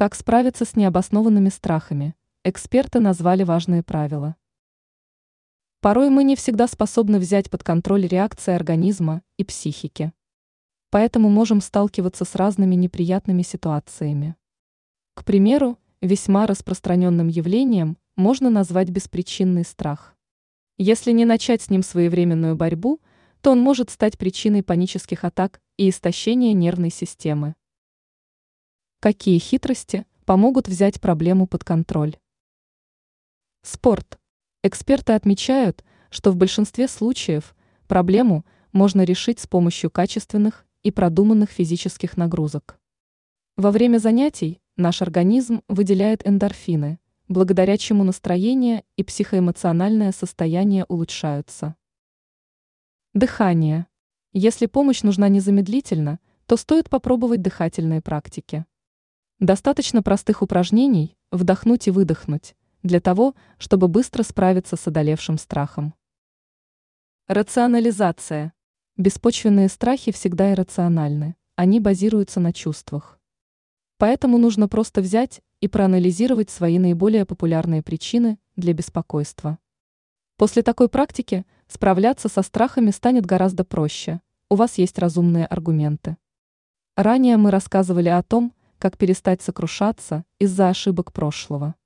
Как справиться с необоснованными страхами? Эксперты назвали важные правила. Порой мы не всегда способны взять под контроль реакции организма и психики. Поэтому можем сталкиваться с разными неприятными ситуациями. К примеру, весьма распространенным явлением можно назвать беспричинный страх. Если не начать с ним своевременную борьбу, то он может стать причиной панических атак и истощения нервной системы. Какие хитрости помогут взять проблему под контроль? Спорт. Эксперты отмечают, что в большинстве случаев проблему можно решить с помощью качественных и продуманных физических нагрузок. Во время занятий наш организм выделяет эндорфины, благодаря чему настроение и психоэмоциональное состояние улучшаются. Дыхание. Если помощь нужна незамедлительно, то стоит попробовать дыхательные практики. Достаточно простых упражнений вдохнуть и выдохнуть, для того, чтобы быстро справиться с одолевшим страхом. Рационализация. Беспочвенные страхи всегда иррациональны, они базируются на чувствах. Поэтому нужно просто взять и проанализировать свои наиболее популярные причины для беспокойства. После такой практики справляться со страхами станет гораздо проще, у вас есть разумные аргументы. Ранее мы рассказывали о том, как перестать сокрушаться из-за ошибок прошлого.